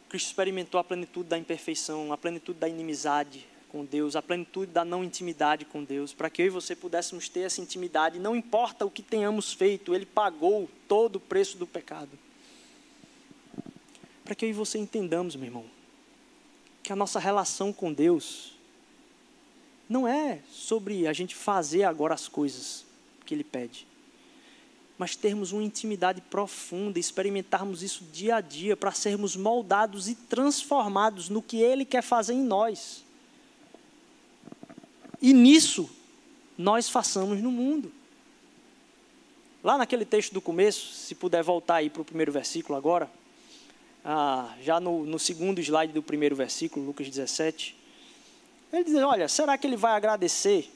[SPEAKER 1] Cristo experimentou a plenitude da imperfeição, a plenitude da inimizade com Deus, a plenitude da não intimidade com Deus, para que eu e você pudéssemos ter essa intimidade, não importa o que tenhamos feito, Ele pagou todo o preço do pecado. Para que eu e você entendamos, meu irmão, que a nossa relação com Deus não é sobre a gente fazer agora as coisas que Ele pede mas termos uma intimidade profunda, experimentarmos isso dia a dia, para sermos moldados e transformados no que Ele quer fazer em nós. E nisso, nós façamos no mundo. Lá naquele texto do começo, se puder voltar aí para o primeiro versículo agora, ah, já no, no segundo slide do primeiro versículo, Lucas 17, ele diz: Olha, será que ele vai agradecer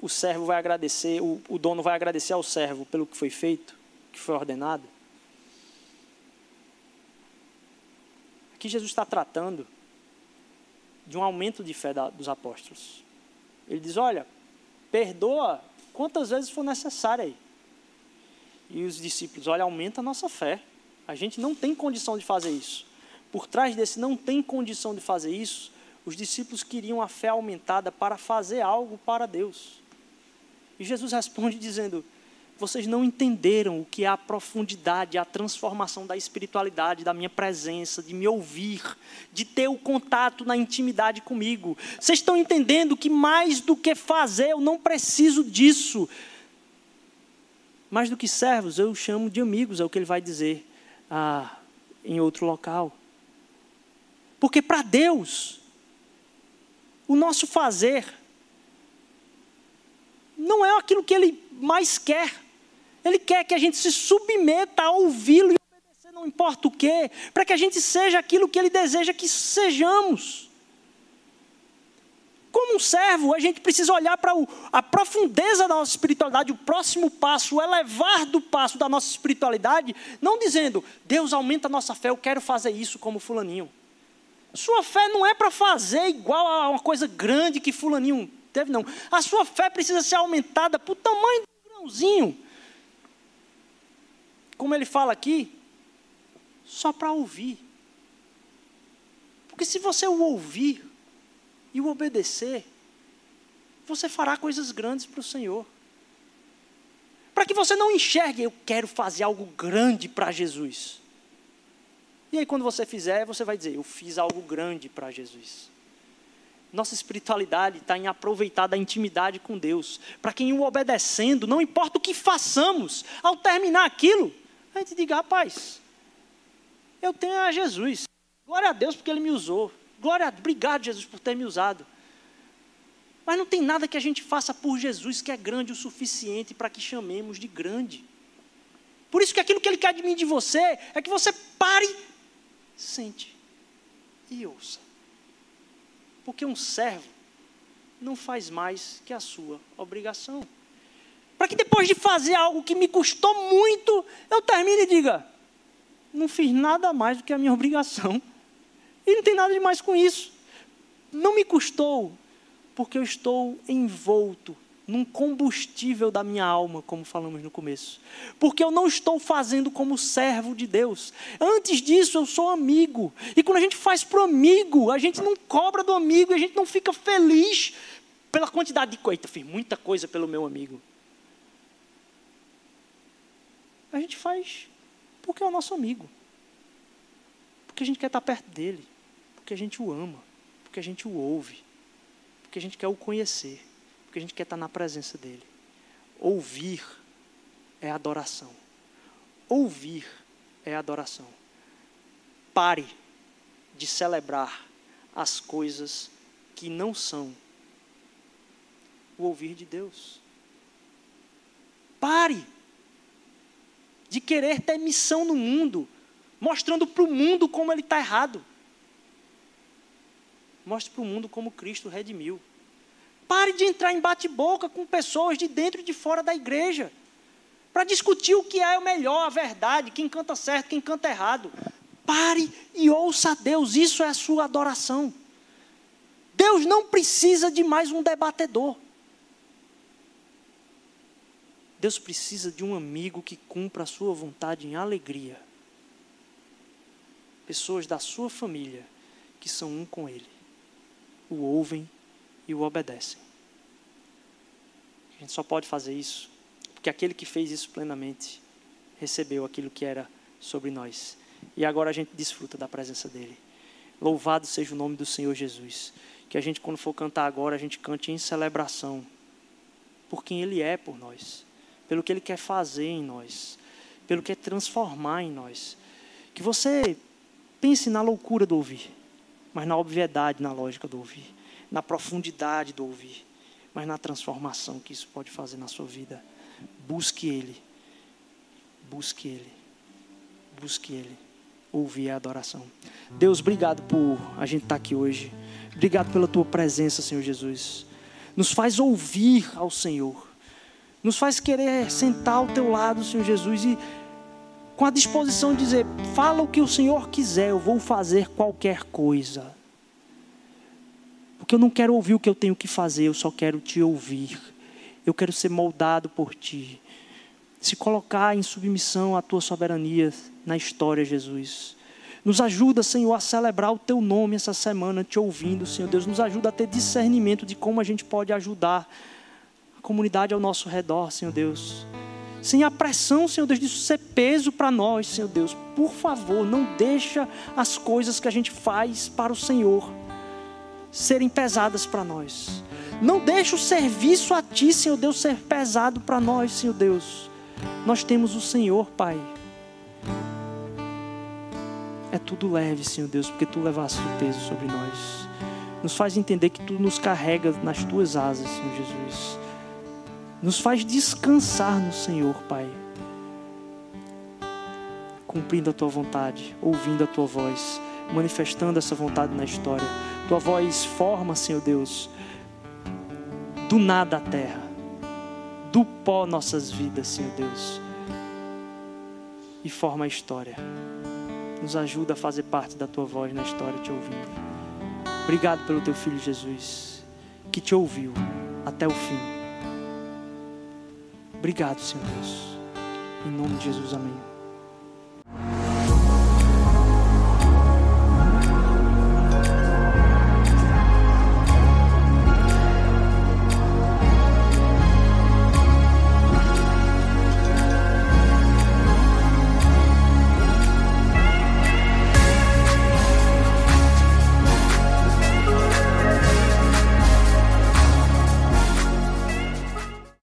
[SPEAKER 1] o servo vai agradecer, o, o dono vai agradecer ao servo pelo que foi feito, que foi ordenado. Aqui Jesus está tratando de um aumento de fé da, dos apóstolos. Ele diz: Olha, perdoa quantas vezes for necessário aí. E os discípulos: Olha, aumenta a nossa fé. A gente não tem condição de fazer isso. Por trás desse não tem condição de fazer isso, os discípulos queriam a fé aumentada para fazer algo para Deus. E Jesus responde dizendo: Vocês não entenderam o que é a profundidade, a transformação da espiritualidade, da minha presença, de me ouvir, de ter o contato na intimidade comigo. Vocês estão entendendo que mais do que fazer, eu não preciso disso. Mais do que servos, eu chamo de amigos, é o que ele vai dizer ah, em outro local. Porque para Deus, o nosso fazer não é aquilo que ele mais quer. Ele quer que a gente se submeta a ouvi-lo e obedecer, não importa o quê, para que a gente seja aquilo que ele deseja que sejamos. Como um servo, a gente precisa olhar para a profundeza da nossa espiritualidade, o próximo passo, o elevar do passo da nossa espiritualidade, não dizendo, Deus aumenta a nossa fé, eu quero fazer isso como Fulaninho. Sua fé não é para fazer igual a uma coisa grande que Fulaninho teve, não. A sua fé precisa ser aumentada para o tamanho do grãozinho. Como ele fala aqui, só para ouvir. Porque se você o ouvir e o obedecer, você fará coisas grandes para o Senhor. Para que você não enxergue, eu quero fazer algo grande para Jesus. E aí, quando você fizer, você vai dizer, eu fiz algo grande para Jesus. Nossa espiritualidade está em aproveitar da intimidade com Deus. Para quem o obedecendo, não importa o que façamos, ao terminar aquilo, a gente diga, rapaz, eu tenho a Jesus. Glória a Deus porque Ele me usou. Glória a obrigado, Jesus, por ter me usado. Mas não tem nada que a gente faça por Jesus que é grande o suficiente para que chamemos de grande. Por isso que aquilo que Ele quer de mim de você é que você pare, sente e ouça. Porque um servo não faz mais que a sua obrigação. Para que depois de fazer algo que me custou muito, eu termine e diga: não fiz nada mais do que a minha obrigação. E não tem nada de mais com isso. Não me custou, porque eu estou envolto num combustível da minha alma, como falamos no começo. Porque eu não estou fazendo como servo de Deus. Antes disso, eu sou amigo. E quando a gente faz para o amigo, a gente não cobra do amigo, a gente não fica feliz pela quantidade de coisa. Fiz muita coisa pelo meu amigo. A gente faz porque é o nosso amigo. Porque a gente quer estar perto dele. Porque a gente o ama. Porque a gente o ouve. Porque a gente quer o conhecer porque a gente quer estar na presença dEle. Ouvir é adoração. Ouvir é adoração. Pare de celebrar as coisas que não são o ouvir de Deus. Pare de querer ter missão no mundo, mostrando para o mundo como ele está errado. Mostre para o mundo como Cristo redimiu. Pare de entrar em bate-boca com pessoas de dentro e de fora da igreja. Para discutir o que é o melhor, a verdade, quem canta certo, quem canta errado. Pare e ouça a Deus, isso é a sua adoração. Deus não precisa de mais um debatedor. Deus precisa de um amigo que cumpra a sua vontade em alegria. Pessoas da sua família que são um com Ele, o ouvem e o obedecem. A gente só pode fazer isso porque aquele que fez isso plenamente recebeu aquilo que era sobre nós. E agora a gente desfruta da presença dele. Louvado seja o nome do Senhor Jesus. Que a gente, quando for cantar agora, a gente cante em celebração por quem Ele é por nós, pelo que Ele quer fazer em nós, pelo que quer transformar em nós. Que você pense na loucura do ouvir, mas na obviedade, na lógica do ouvir, na profundidade do ouvir, mas na transformação que isso pode fazer na sua vida. Busque Ele, busque Ele, busque Ele ouvir a adoração. Deus, obrigado por a gente estar aqui hoje. Obrigado pela tua presença, Senhor Jesus. Nos faz ouvir ao Senhor. Nos faz querer sentar ao teu lado, Senhor Jesus, e com a disposição de dizer: fala o que o Senhor quiser, eu vou fazer qualquer coisa. Porque eu não quero ouvir o que eu tenho que fazer, eu só quero te ouvir. Eu quero ser moldado por ti. Se colocar em submissão à tua soberania na história, Jesus. Nos ajuda, Senhor, a celebrar o teu nome essa semana, te ouvindo, Senhor Deus. Nos ajuda a ter discernimento de como a gente pode ajudar a comunidade ao nosso redor, Senhor Deus. Sem a pressão, Senhor Deus, disso ser peso para nós, Senhor Deus. Por favor, não deixa as coisas que a gente faz para o Senhor serem pesadas para nós. Não deixa o serviço a Ti, Senhor Deus, ser pesado para nós, Senhor Deus. Nós temos o Senhor, Pai. É tudo leve, Senhor Deus, porque tu levaste o peso sobre nós. Nos faz entender que tu nos carrega nas tuas asas, Senhor Jesus. Nos faz descansar no Senhor, Pai. Cumprindo a tua vontade, ouvindo a tua voz, manifestando essa vontade na história. Tua voz forma, Senhor Deus, do nada a terra, do pó nossas vidas, Senhor Deus, e forma a história. Nos ajuda a fazer parte da tua voz na história, te ouvindo. Obrigado pelo teu filho Jesus, que te ouviu até o fim. Obrigado, Senhor Deus. Em nome de Jesus, amém.